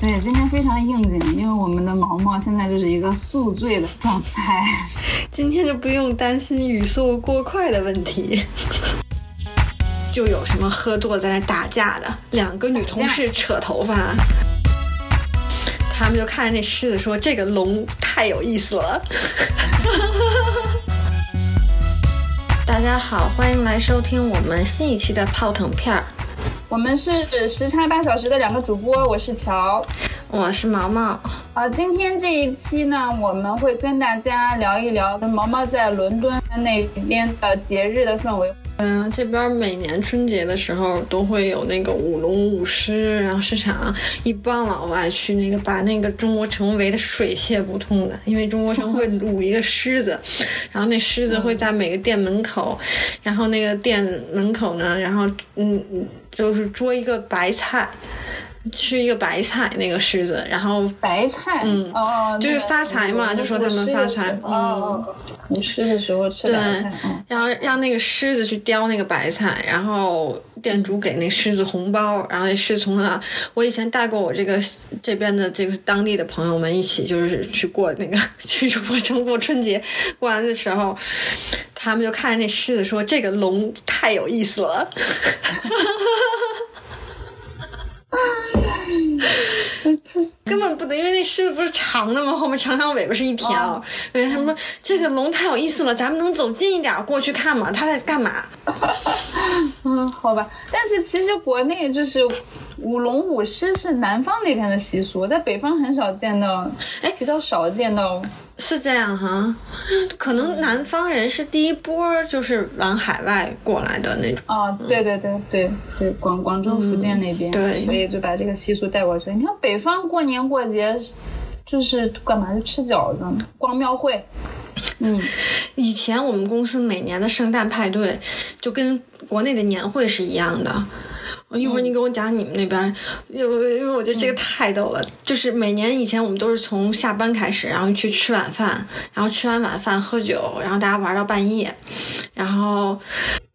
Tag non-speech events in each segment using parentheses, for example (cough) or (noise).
对，今天非常应景，因为我们的毛毛现在就是一个宿醉的状态。(laughs) 今天就不用担心语速过快的问题。就有什么喝多在那打架的，两个女同事扯头发，他们就看着那狮子说：“这个龙太有意思了。(laughs) ”大家好，欢迎来收听我们新一期的泡腾片儿。我们是时差八小时的两个主播，我是乔，我是毛毛。啊，今天这一期呢，我们会跟大家聊一聊毛毛在伦敦那边的节日的氛围。嗯，这边每年春节的时候都会有那个舞龙舞狮，然后市场一帮老外去那个把那个中国城围的水泄不通的，因为中国城会 (laughs) 舞一个狮子，然后那狮子会在每个店门口，然后那个店门口呢，然后嗯嗯，就是捉一个白菜。吃一个白菜，那个狮子，然后白菜，嗯，哦，就是发财嘛，就说他们发财，哦，你吃的时候吃白菜，然后让那个狮子去叼那个白菜，然后店主给那狮子红包，然后那狮子从那，我以前带过我这个这边的这个当地的朋友们一起，就是去过那个 (laughs) 去中国春节，过完的时候，他们就看着那狮子说：“这个龙太有意思了。” (laughs) 根本不能，因为那狮子不是长的吗？后面长长尾巴是一条。对，他们说这个龙太有意思了，咱们能走近一点过去看吗？它在干嘛？(laughs) 嗯，好吧。但是其实国内就是舞龙舞狮是南方那边的习俗，在北方很少见到，哎，比较少见到。是这样哈，可能南方人是第一波，就是往海外过来的那种。哦，对对对对对，广广州、福建那边，对，所以就把这个习俗带过去。你看北方过年过节，就是干嘛？就吃饺子、逛庙会。嗯，以前我们公司每年的圣诞派对，就跟国内的年会是一样的。一会儿你给我讲你们那边，因为因为我觉得这个太逗了。就是每年以前我们都是从下班开始，然后去吃晚饭，然后吃完晚饭喝酒，然后大家玩到半夜。然后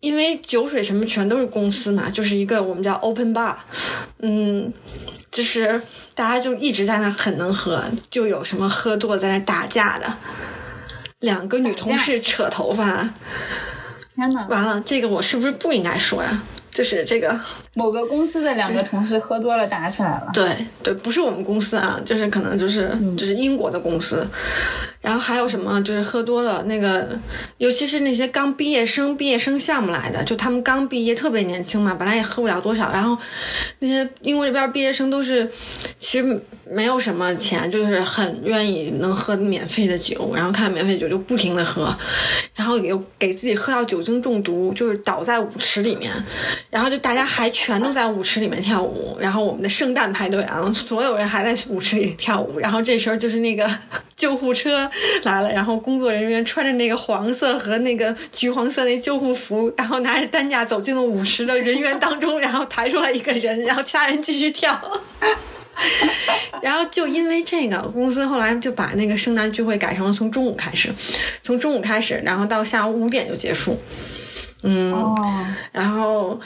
因为酒水什么全都是公司嘛，就是一个我们叫 open bar，嗯，就是大家就一直在那很能喝，就有什么喝多在那打架的，两个女同事扯头发。天呐，完了，这个我是不是不应该说呀？就是这个某个公司的两个同事喝多了打起来了。(laughs) 对对，不是我们公司啊，就是可能就是就是英国的公司。然后还有什么？就是喝多了那个，尤其是那些刚毕业生、毕业生项目来的，就他们刚毕业，特别年轻嘛，本来也喝不了多少。然后那些英国这边毕业生都是其实没有什么钱，就是很愿意能喝免费的酒，然后看免费酒就不停的喝，然后又给自己喝到酒精中毒，就是倒在舞池里面。然后就大家还全都在舞池里面跳舞。然后我们的圣诞派对啊，(laughs) 所有人还在舞池里跳舞。然后这时候就是那个 (laughs) 救护车。来了，然后工作人员穿着那个黄色和那个橘黄色那救护服，然后拿着担架走进了舞池的人员当中，(laughs) 然后抬出来一个人，然后其他人继续跳。然后就因为这个，公司后来就把那个圣诞聚会改成了从中午开始，从中午开始，然后到下午五点就结束。嗯，然后。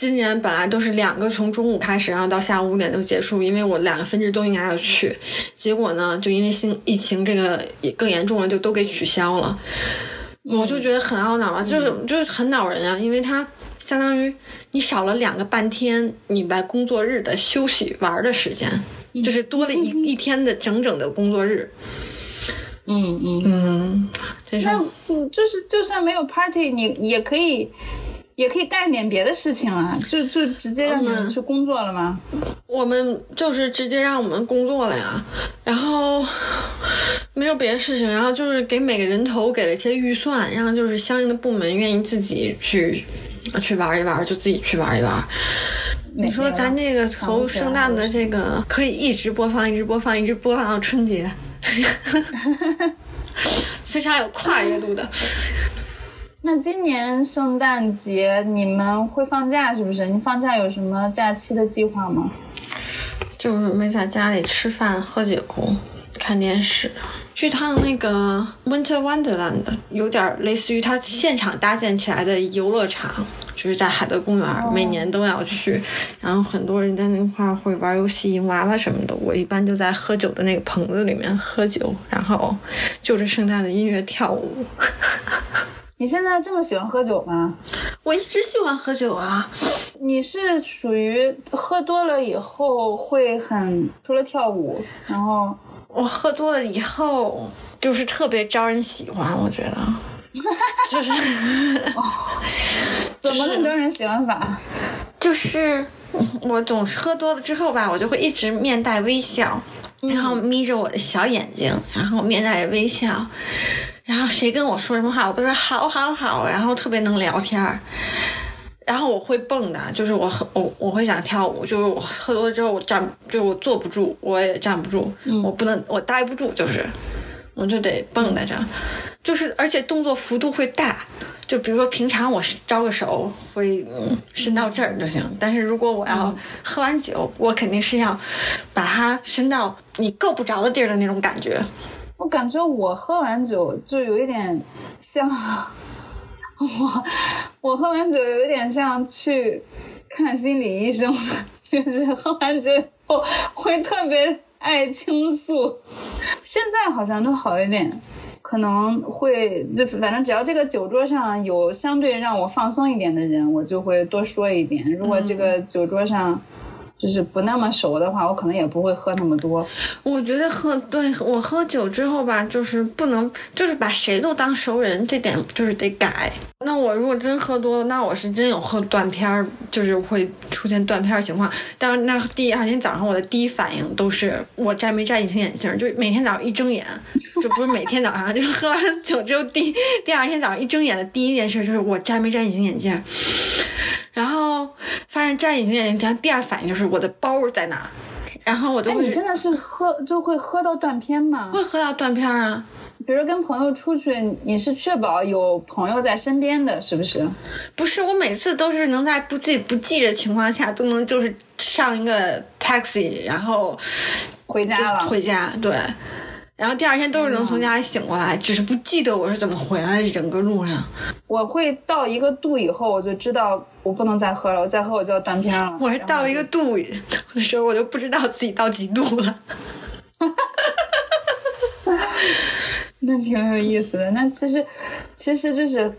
今年本来都是两个从中午开始，然后到下午五点就结束，因为我两个分支都应该要去。结果呢，就因为新疫情这个更严重了，就都给取消了。我就觉得很懊恼啊，就是就是很恼人啊，因为它相当于你少了两个半天你在工作日的休息玩的时间，就是多了一一天的整整的工作日。嗯嗯嗯，那就是就算没有 party，你也可以。也可以干点别的事情啊，就就直接让你们去工作了吗？我们就是直接让我们工作了呀，然后没有别的事情，然后就是给每个人头给了一些预算，然后就是相应的部门愿意自己去去玩一玩，就自己去玩一玩。你说咱那个从圣诞的这个可以一直播放，一直播放，一直播放到春节，(laughs) 非常有跨越度的。(laughs) 那今年圣诞节你们会放假是不是？你放假有什么假期的计划吗？就是没在家里吃饭、喝酒、看电视，去趟那个 Winter Wonderland，有点类似于它现场搭建起来的游乐场，就是在海德公园，每年都要去，然后很多人在那块儿会玩游戏、赢娃娃什么的。我一般就在喝酒的那个棚子里面喝酒，然后就着圣诞的音乐跳舞。(laughs) 你现在这么喜欢喝酒吗？我一直喜欢喝酒啊。你是属于喝多了以后会很除了跳舞，然后我喝多了以后就是特别招人喜欢，我觉得，(laughs) 就是怎么个招人喜欢法？就是我总是喝多了之后吧，我就会一直面带微笑，然后眯着我的小眼睛，然后面带着微笑。然后谁跟我说什么话，我都说好好好，然后特别能聊天儿。然后我会蹦的，就是我喝我我会想跳舞，就是我喝多了之后我站，就是我坐不住，我也站不住，我不能我待不住，就是我就得蹦在这，就是而且动作幅度会大，就比如说平常我招个手会伸到这儿就行，但是如果我要喝完酒，我肯定是要把它伸到你够不着的地儿的那种感觉。我感觉我喝完酒就有一点像，我我喝完酒有一点像去看心理医生，就是喝完酒后会特别爱倾诉。现在好像都好一点，可能会就反正只要这个酒桌上有相对让我放松一点的人，我就会多说一点。如果这个酒桌上。就是不那么熟的话，我可能也不会喝那么多。我觉得喝对我喝酒之后吧，就是不能就是把谁都当熟人，这点就是得改。那我如果真喝多了，那我是真有喝断片儿，就是会出现断片儿情况。但那第二天早上我的第一反应都是我摘没摘隐形眼镜，就每天早上一睁眼，就不是每天早上，(laughs) 就是喝完酒之后第第二天早上一睁眼的第一件事就是我摘没摘隐形眼镜。然后发现站隐形眼镜，第二反应就是我的包在哪，然后我就会。你真的是喝就会喝到断片吗？会喝到断片啊！比如跟朋友出去，你是确保有朋友在身边的是不是？不是，我每次都是能在不记不记的情况下，都能就是上一个 taxi，然后回家了。回家，对。然后第二天都是能从家里醒过来，只是不记得我是怎么回来的。整个路上，我会到一个度以后，我就知道我不能再喝了，我再喝我就要断片了。我是到一个度的时候，我就不知道自己到几度了。(laughs) 那挺有意思的。那其实，其实就是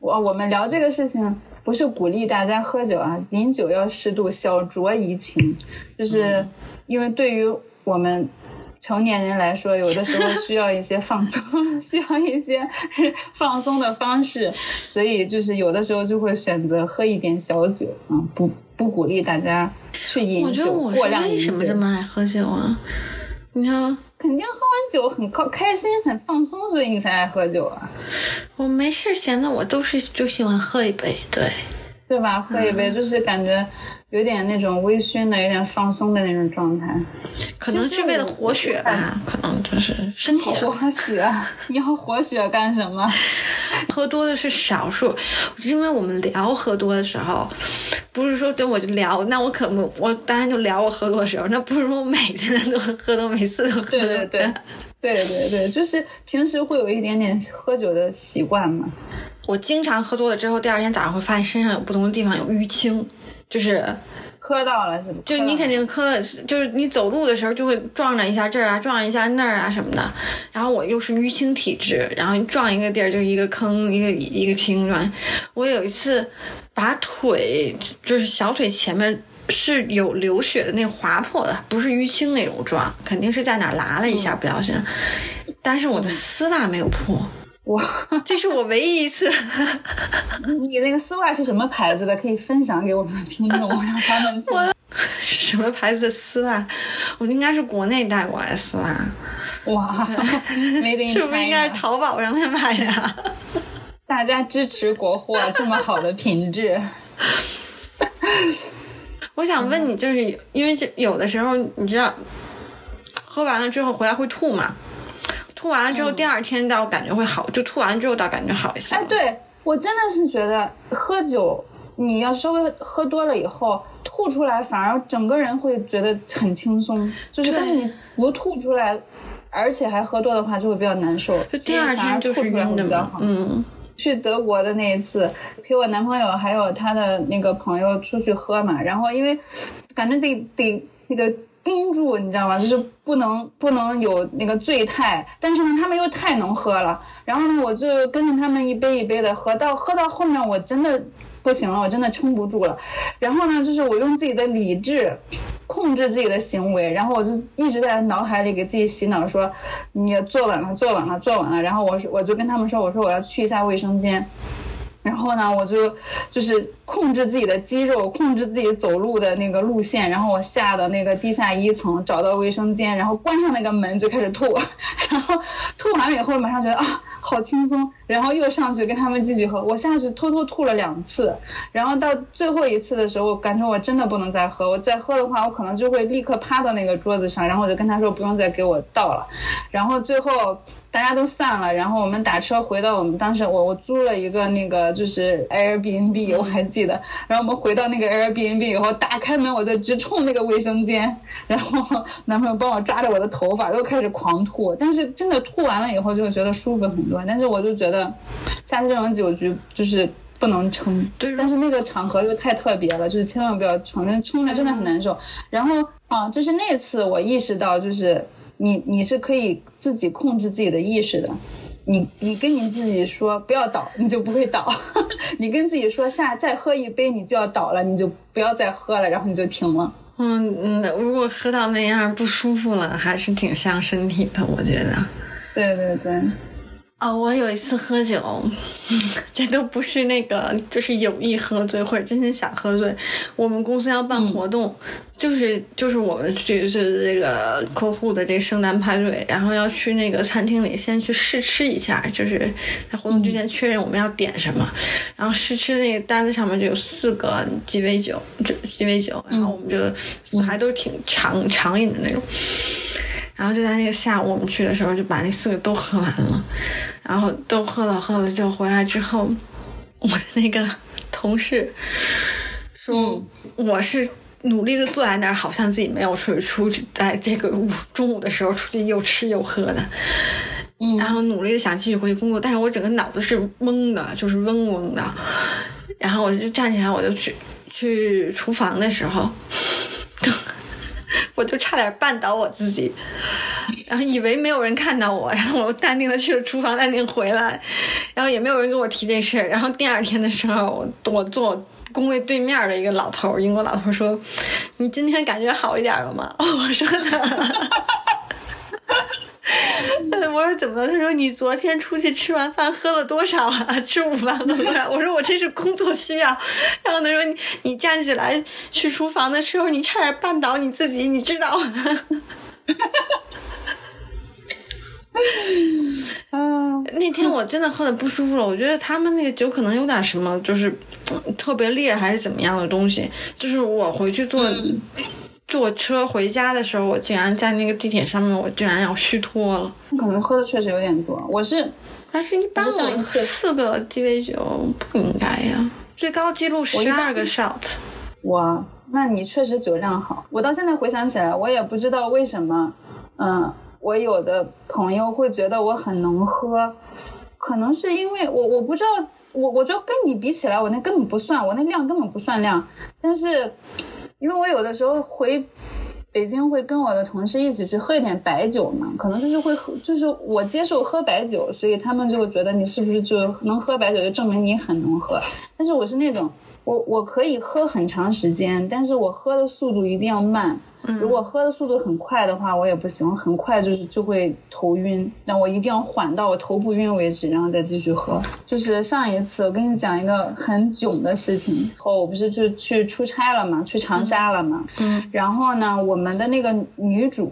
我我们聊这个事情，不是鼓励大家喝酒啊，饮酒要适度，小酌怡情。就是因为对于我们。成年人来说，有的时候需要一些放松，(laughs) 需要一些 (laughs) 放松的方式，所以就是有的时候就会选择喝一点小酒啊，不不鼓励大家去饮酒过量饮酒。为什么这么爱喝酒啊？你看，肯定喝完酒很高开心很放松，所以你才爱喝酒啊。我没事闲的，我都是就喜欢喝一杯，对对吧？(laughs) 喝一杯就是感觉。有点那种微醺的，有点放松的那种状态，可能是为了活血吧，可能就是身体活血。你要活血干什么？(laughs) 喝多的是少数，因为我们聊喝多的时候，不是说对我就聊，那我可不，我当然就聊我喝多的时候，那不是说我每天都喝多，每次都喝。对对对，对对对，就是平时会有一点点喝酒的习惯嘛。我经常喝多了之后，第二天早上会发现身上有不同的地方有淤青。就是磕到了，是吗？就你肯定磕，就是你走路的时候就会撞着一下这儿啊，撞一下那儿啊什么的。然后我又是淤青体质，然后你撞一个地儿就是一个坑，一个一个青砖。我有一次把腿，就是小腿前面是有流血的那划破的，不是淤青那种撞，肯定是在哪拉了一下不小心。但是我的丝袜没有破。哇，(laughs) 这是我唯一一次。(laughs) 你那个丝袜是什么牌子的？可以分享给我们的听众，让他们去。(laughs) 什么牌子的丝袜？我应该是国内带过来的丝袜。哇，是不是应该是淘宝上面买的？大家支持国货，这么好的品质。我想问你，就是因为这有的时候，你知道，喝完了之后回来会吐嘛？吐完了之后，第二天倒感觉会好，就吐完之后倒感觉好一些。哎，对我真的是觉得喝酒，你要稍微喝多了以后吐出来，反而整个人会觉得很轻松。就是，但是你不吐出来，而且还喝多的话，就会比较难受。就第二天就是晕的嘛。嗯，去德国的那一次，陪我男朋友还有他的那个朋友出去喝嘛，然后因为感觉得得那个盯住，你知道吗？就是不能不能有那个醉态，但是呢，他们又太能喝了，然后呢，我就跟着他们一杯一杯的喝，到喝到后面我真的不行了，我真的撑不住了，然后呢，就是我用自己的理智。控制自己的行为，然后我就一直在脑海里给自己洗脑说，你坐稳了，坐稳了，坐稳了。然后我我就跟他们说，我说我要去一下卫生间。然后呢，我就就是控制自己的肌肉，控制自己走路的那个路线。然后我下到那个地下一层，找到卫生间，然后关上那个门就开始吐。(laughs) 然后吐完了以后，马上觉得啊，好轻松。然后又上去跟他们继续喝。我下去偷偷吐了两次。然后到最后一次的时候，感觉我真的不能再喝。我再喝的话，我可能就会立刻趴到那个桌子上。然后我就跟他说，不用再给我倒了。然后最后。大家都散了，然后我们打车回到我们当时我我租了一个那个就是 Airbnb，我还记得。然后我们回到那个 Airbnb 以后，打开门我就直冲那个卫生间，然后男朋友帮我抓着我的头发，又开始狂吐。但是真的吐完了以后，就会觉得舒服很多。但是我就觉得，下次这种酒局就是不能撑。对。但是那个场合又太特别了，就是千万不要撑，撑着真的很难受。然后啊，就是那次我意识到，就是。你你是可以自己控制自己的意识的，你你跟你自己说不要倒，你就不会倒；(laughs) 你跟自己说下再喝一杯，你就要倒了，你就不要再喝了，然后你就停了。嗯嗯，如果喝到那样不舒服了，还是挺伤身体的，我觉得。对对对。哦，我有一次喝酒，(laughs) 这都不是那个，就是有意喝醉或者真心想喝醉。我们公司要办活动，就是就是我们就是这个客户的这圣诞派对，然后要去那个餐厅里先去试吃一下，就是在活动之前确认我们要点什么，然后试吃那个单子上面就有四个鸡尾酒，就鸡尾酒，然后我们就还都挺长长饮的那种。然后就在那个下午，我们去的时候就把那四个都喝完了，然后都喝了喝了之后回来之后，我的那个同事说我是努力的坐在那儿，好像自己没有出去出去，在这个中午的时候出去又吃又喝的，嗯，然后努力的想继续回去工作，但是我整个脑子是懵的，就是嗡嗡的，然后我就站起来，我就去去厨房的时候。我就差点绊倒我自己，然后以为没有人看到我，然后我淡定的去了厨房，淡定回来，然后也没有人跟我提这事儿。然后第二天的时候，我我坐工位对面的一个老头，英国老头说：“你今天感觉好一点了吗？” (laughs) 我说的。(laughs) (laughs) 我说怎么了？他说你昨天出去吃完饭喝了多少啊？吃午饭喝了多少？(laughs) 我说我这是工作需要。然后他说你你站起来去厨房的时候，你差点绊倒你自己，你知道 (laughs) 那天我真的喝的不舒服了。我觉得他们那个酒可能有点什么，就是特别烈还是怎么样的东西。就是我回去做。坐车回家的时候，我竟然在那个地铁上面，我居然要虚脱了。可能喝的确实有点多。我是，但是一般我四个鸡尾酒不应该呀。最高记录十二个 shot。哇，那你确实酒量好。我到现在回想起来，我也不知道为什么，嗯，我有的朋友会觉得我很能喝，可能是因为我我不知道，我我觉得跟你比起来，我那根本不算，我那量根本不算量，但是。因为我有的时候回北京会跟我的同事一起去喝一点白酒嘛，可能就是会喝，就是我接受喝白酒，所以他们就觉得你是不是就能喝白酒，就证明你很能喝。但是我是那种。我我可以喝很长时间，但是我喝的速度一定要慢。如果喝的速度很快的话，我也不行，很快就是就会头晕。那我一定要缓到我头不晕为止，然后再继续喝。就是上一次我跟你讲一个很囧的事情，后我不是就去出差了嘛，去长沙了嘛。嗯。然后呢，我们的那个女主，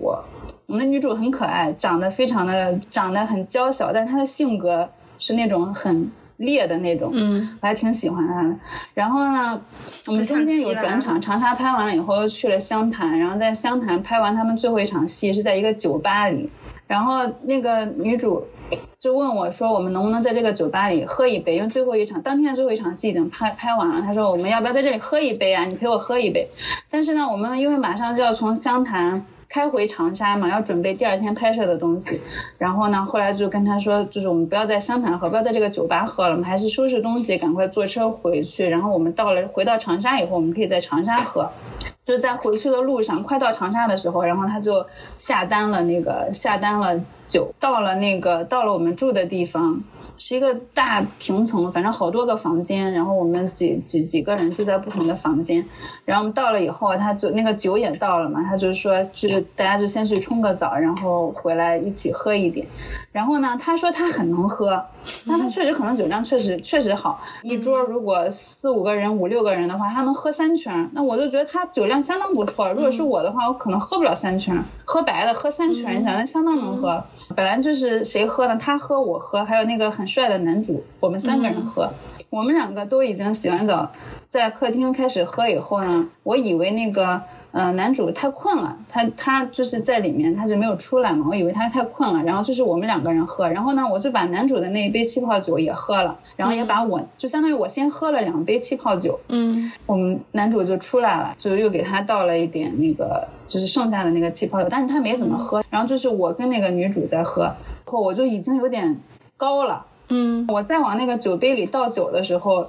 我们的女主很可爱，长得非常的长得很娇小，但是她的性格是那种很。烈的那种，嗯，我还挺喜欢他的。然后呢，我们中间有转场，长沙拍完了以后又去了湘潭，然后在湘潭拍完他们最后一场戏是在一个酒吧里。然后那个女主就问我说：“我们能不能在这个酒吧里喝一杯？因为最后一场当天的最后一场戏已经拍拍完了。”她说：“我们要不要在这里喝一杯啊？你陪我喝一杯。”但是呢，我们因为马上就要从湘潭开回长沙嘛，要准备第二天拍摄的东西。然后呢，后来就跟他说，就是我们不要在湘潭喝，不要在这个酒吧喝了，我们还是收拾东西，赶快坐车回去。然后我们到了回到长沙以后，我们可以在长沙喝。就在回去的路上，快到长沙的时候，然后他就下单了那个下单了酒，到了那个到了我们住的地方。是一个大平层，反正好多个房间，然后我们几几几个人住在不同的房间，然后我们到了以后，他就那个酒也到了嘛，他就说就是大家就先去冲个澡，然后回来一起喝一点。然后呢，他说他很能喝，那他确实可能酒量确实确实好，一桌如果四五个人、五六个人的话，他能喝三圈。那我就觉得他酒量相当不错。如果是我的话，我可能喝不了三圈，喝白的喝三圈，你想那相当能喝。本来就是谁喝呢？他喝，我喝，还有那个很帅的男主，我们三个人喝。我们两个都已经洗完澡，在客厅开始喝以后呢，我以为那个。呃，男主太困了，他他就是在里面，他就没有出来嘛。我以为他太困了，然后就是我们两个人喝，然后呢，我就把男主的那一杯气泡酒也喝了，然后也把我就相当于我先喝了两杯气泡酒。嗯，我们男主就出来了，就又给他倒了一点那个就是剩下的那个气泡酒，但是他没怎么喝。然后就是我跟那个女主在喝，后我就已经有点高了。嗯，我再往那个酒杯里倒酒的时候。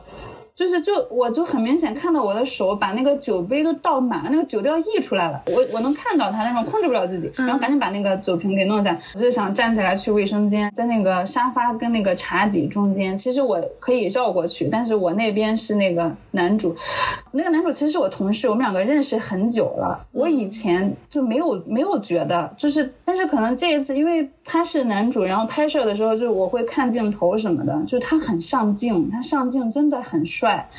就是就我就很明显看到我的手把那个酒杯都倒满了，那个酒都要溢出来了。我我能看到他，但是我控制不了自己，然后赶紧把那个酒瓶给弄下。我就想站起来去卫生间，在那个沙发跟那个茶几中间。其实我可以绕过去，但是我那边是那个男主，那个男主其实是我同事，我们两个认识很久了。我以前就没有没有觉得，就是但是可能这一次，因为他是男主，然后拍摄的时候就是我会看镜头什么的，就是他很上镜，他上镜真的很帅。帅，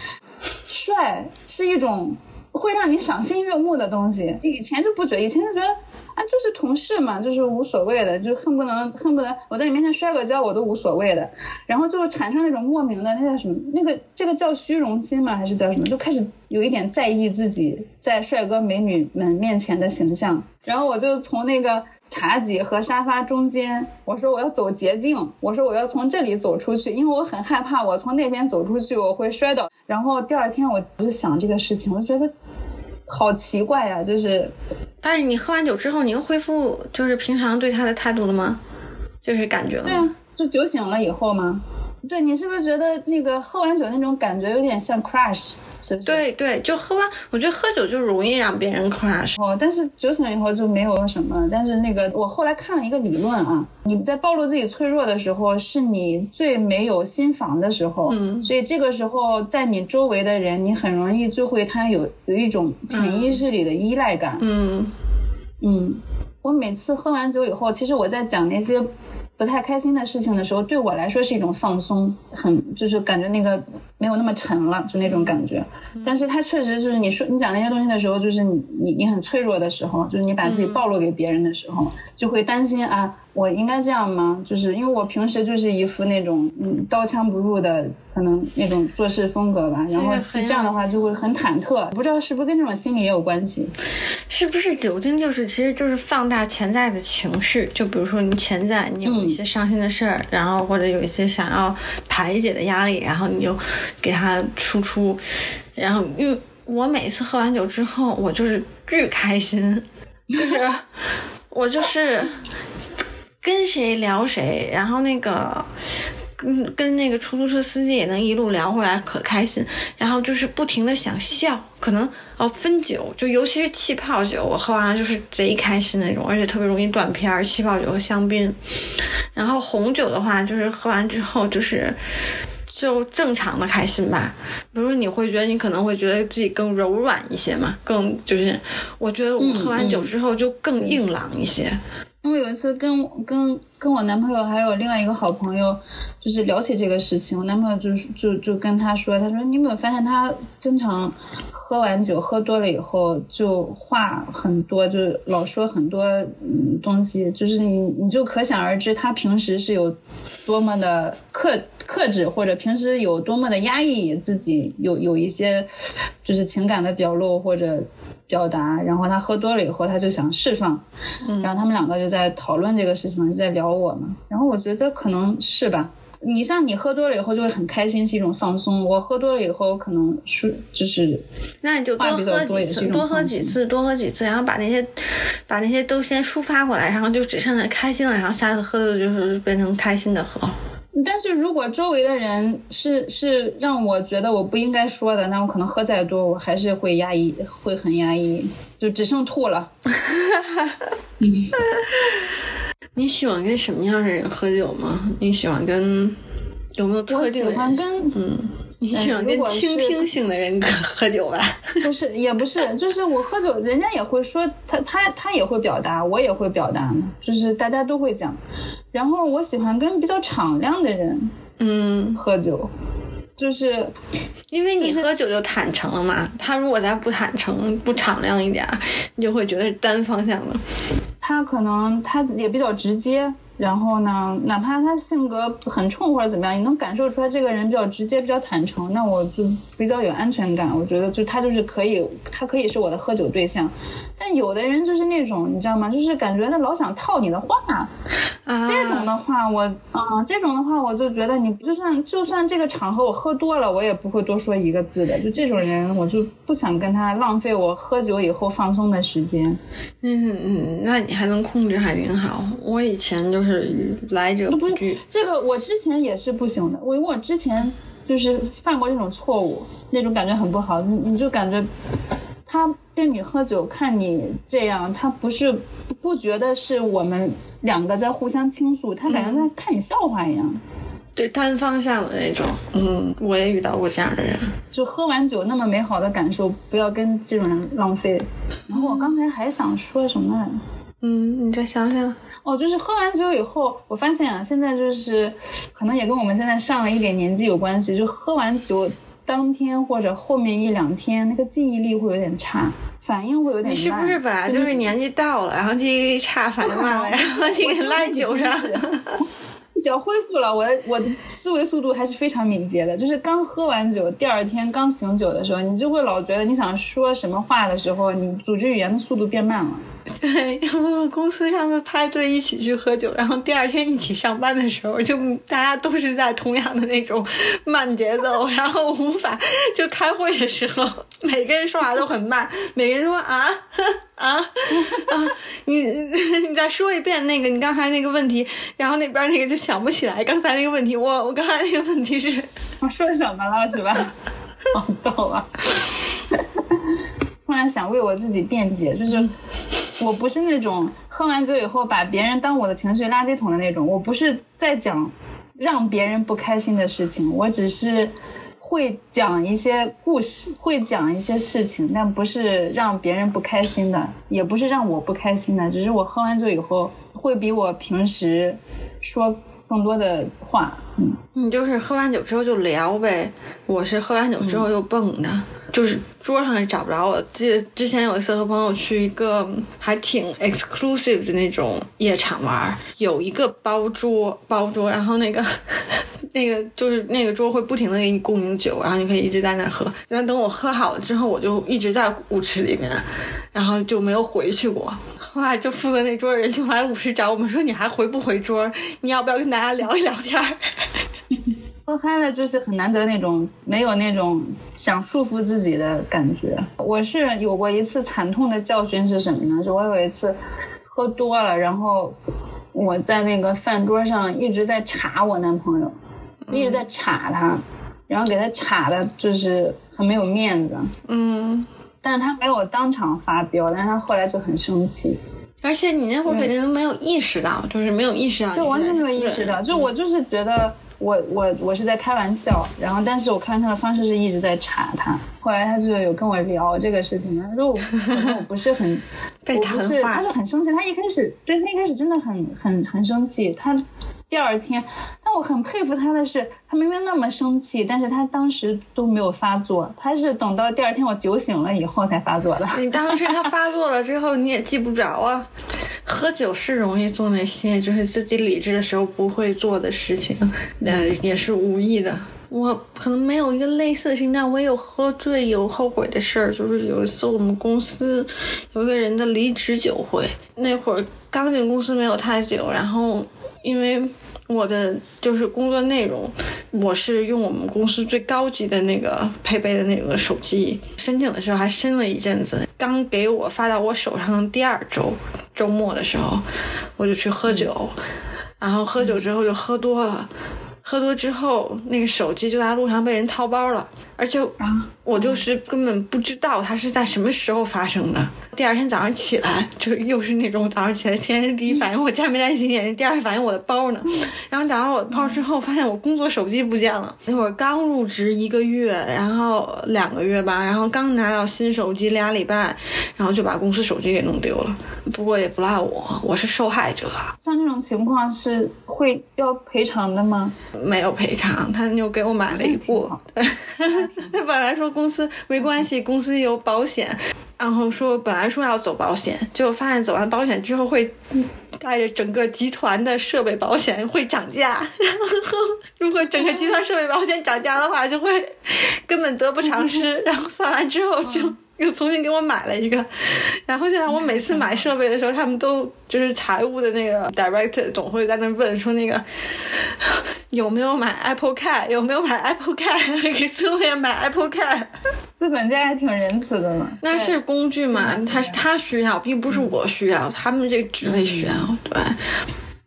帅是一种会让你赏心悦目的东西。以前就不觉得，以前就觉得啊，就是同事嘛，就是无所谓的，就恨不能恨不得我在你面前摔个跤我都无所谓的。然后就产生那种莫名的那叫什么，那个这个叫虚荣心吗？还是叫什么？就开始有一点在意自己在帅哥美女们面前的形象。然后我就从那个。茶几和沙发中间，我说我要走捷径，我说我要从这里走出去，因为我很害怕我从那边走出去我会摔倒。然后第二天我就想这个事情，我觉得好奇怪呀，就是，但是你喝完酒之后，你又恢复就是平常对他的态度了吗？就是感觉了？对啊，就酒醒了以后吗？对你是不是觉得那个喝完酒那种感觉有点像 crush？是不是？对对，就喝完，我觉得喝酒就容易让别人 crush。哦，但是酒醒了以后就没有什么。但是那个我后来看了一个理论啊，你在暴露自己脆弱的时候，是你最没有心防的时候。嗯。所以这个时候，在你周围的人，你很容易就会他有有一种潜意识里的依赖感。嗯嗯，我每次喝完酒以后，其实我在讲那些。不太开心的事情的时候，对我来说是一种放松，很就是感觉那个没有那么沉了，就那种感觉。但是它确实就是你说你讲那些东西的时候，就是你你你很脆弱的时候，就是你把自己暴露给别人的时候，就会担心啊。我应该这样吗？就是因为我平时就是一副那种嗯刀枪不入的可能那种做事风格吧，然后就这样的话就会很忐忑，不知道是不是跟这种心理也有关系？是不是酒精就是其实就是放大潜在的情绪？就比如说你潜在你有一些伤心的事儿，然后或者有一些想要排解的压力，然后你就给他输出，然后因为我每次喝完酒之后，我就是巨开心，(laughs) 就是我就是。跟谁聊谁，然后那个跟跟那个出租车司机也能一路聊回来，可开心。然后就是不停的想笑，可能哦分酒，就尤其是气泡酒，我喝完就是贼开心那种，而且特别容易断片儿。气泡酒和香槟，然后红酒的话，就是喝完之后就是就正常的开心吧。比如你会觉得你可能会觉得自己更柔软一些嘛，更就是我觉得我喝完酒之后就更硬朗一些。因为有一次跟跟跟我男朋友还有另外一个好朋友，就是聊起这个事情，我男朋友就是就就跟他说，他说你有没有发现他经常喝完酒喝多了以后就话很多，就老说很多嗯东西，就是你你就可想而知他平时是有多么的克克制，或者平时有多么的压抑自己，有有一些就是情感的表露或者。表达，然后他喝多了以后，他就想释放，然后他们两个就在讨论这个事情，就在聊我嘛。然后我觉得可能是吧，你像你喝多了以后就会很开心，是一种放松。我喝多了以后可能是就是，那你就多喝几次，多喝几次，多喝几次，然后把那些把那些都先抒发过来，然后就只剩下开心了，然后下次喝的就是变成开心的喝。但是如果周围的人是是让我觉得我不应该说的，那我可能喝再多，我还是会压抑，会很压抑，就只剩吐了。(laughs) 你喜欢跟什么样的人喝酒吗？你喜欢跟有没有特定的人？欢跟嗯，你喜欢跟倾听性的人 (laughs) 喝酒吧？不是，也不是，就是我喝酒，人家也会说他他他也会表达，我也会表达，就是大家都会讲。然后我喜欢跟比较敞亮的人嗯，喝酒，就是因为你喝酒就坦诚了嘛。他如果再不坦诚、不敞亮一点儿，你就会觉得是单方向的。他可能他也比较直接，然后呢，哪怕他性格很冲或者怎么样，你能感受出来这个人比较直接、比较坦诚，那我就比较有安全感。我觉得就他就是可以，他可以是我的喝酒对象。但有的人就是那种你知道吗？就是感觉他老想套你的话，啊，这种的话我啊、这种的话我就觉得你就算就算这个场合我喝多了，我也不会多说一个字的。就这种人，我就不想跟他浪费我喝酒以后放松的时间。嗯嗯，那你还能控制，还挺好。我以前就是来者不拒，这个我之前也是不行的，我我之前就是犯过这种错误，那种感觉很不好，你你就感觉他跟你喝酒，看你这样，他不是不不觉得是我们两个在互相倾诉，他感觉在看你笑话一样。对单方向的那种。嗯，我也遇到过这样的人。就喝完酒那么美好的感受，不要跟这种人浪费。然后我刚才还想说什么来着？嗯，你再想想。哦，就是喝完酒以后，我发现啊，现在就是可能也跟我们现在上了一点年纪有关系，就喝完酒当天或者后面一两天，那个记忆力会有点差，反应会有点慢。你是不是本来就是年纪到了，然后记忆力差，反应慢了，(laughs) 然后你给赖酒上？(laughs) 只要恢复了，我的我的思维速度还是非常敏捷的。就是刚喝完酒，第二天刚醒酒的时候，你就会老觉得你想说什么话的时候，你组织语言的速度变慢了。(laughs) 对，我公司上次派对一起去喝酒，然后第二天一起上班的时候，就大家都是在同样的那种慢节奏，然后无法就开会的时候，每个人说话都很慢，每个人说啊啊啊，你你再说一遍那个你刚才那个问题，然后那边那个就想不起来刚才那个问题，我我刚才那个问题是，(laughs) 我说什么了是吧？好逗啊！(laughs) 突然想为我自己辩解，就是我不是那种喝完酒以后把别人当我的情绪垃圾桶的那种，我不是在讲让别人不开心的事情，我只是会讲一些故事，会讲一些事情，但不是让别人不开心的，也不是让我不开心的，只是我喝完酒以后会比我平时说更多的话，嗯。你就是喝完酒之后就聊呗，我是喝完酒之后就蹦的，就是桌上也找不着我。记得之前有一次和朋友去一个还挺 exclusive 的那种夜场玩，有一个包桌包桌，然后那个那个就是那个桌会不停的给你供应酒，然后你可以一直在那儿喝。然后等我喝好了之后，我就一直在舞池里面，然后就没有回去过。后来就负责那桌人就来舞池找我们说你还回不回桌？你要不要跟大家聊一聊天儿？(laughs) 喝嗨了就是很难得那种没有那种想束缚自己的感觉。我是有过一次惨痛的教训是什么呢？就我有一次喝多了，然后我在那个饭桌上一直在查我男朋友，一直在查他，然后给他查的就是很没有面子。嗯。但是他没有当场发飙，但是他后来就很生气。而且你那会儿肯定都没有意识到，就是没有意识到，就完全没有意识到。就我就是觉得我我我是在开玩笑，然后但是我开玩笑的方式是一直在查他。后来他就有跟我聊这个事情，他说我 (laughs) 我不是很 (laughs) 被谈话，他就很生气。他一开始对他一开始真的很很很生气，他。第二天，我很佩服他的是，他明明那么生气，但是他当时都没有发作，他是等到第二天我酒醒了以后才发作的。你当时他发作了之后，你也记不着啊。喝酒是容易做那些就是自己理智的时候不会做的事情，那，也是无意的。我可能没有一个类似的情况，我有喝醉有后悔的事儿，就是有一次我们公司有一个人的离职酒会，那会儿刚进公司没有太久，然后。因为我的就是工作内容，我是用我们公司最高级的那个配备的那个手机，申请的时候还申了一阵子，刚给我发到我手上的第二周周末的时候，我就去喝酒，然后喝酒之后就喝多了。喝多之后，那个手机就在路上被人掏包了，而且我就是根本不知道它是在什么时候发生的。第二天早上起来，就又是那种早上起来先第一反应我沾没沾洗眼，第二反应我的包呢。然后打完我的包之后，发现我工作手机不见了。那会儿刚入职一个月，然后两个月吧，然后刚拿到新手机俩礼拜，然后就把公司手机给弄丢了。不过也不赖我，我是受害者。像这种情况是会要赔偿的吗？没有赔偿，他就给我买了一部。他 (laughs) 本来说公司没关系，公司有保险。然后说本来说要走保险，结果发现走完保险之后会带着整个集团的设备保险会涨价。然 (laughs) 后如果整个集团设备保险涨价的话，就会根本得不偿失。(laughs) 然后算完之后就。又重新给我买了一个，然后现在我每次买设备的时候，他们都就是财务的那个 director 总会在那问说那个有没有买 Apple Car，有没有买 Apple Car，(laughs) 给自动员买 Apple Car。资本家还挺仁慈的呢。那是工具嘛，他是他需要，并不是我需要，他们这个职位需要，对。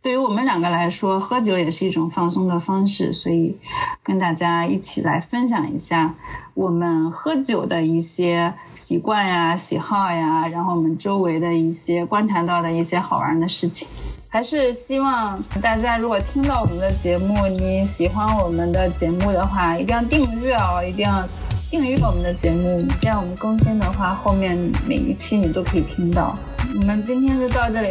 对于我们两个来说，喝酒也是一种放松的方式，所以跟大家一起来分享一下我们喝酒的一些习惯呀、喜好呀，然后我们周围的一些观察到的一些好玩的事情。还是希望大家如果听到我们的节目，你喜欢我们的节目的话，一定要订阅哦，一定要订阅我们的节目，这样我们更新的话，后面每一期你都可以听到。我们今天就到这里。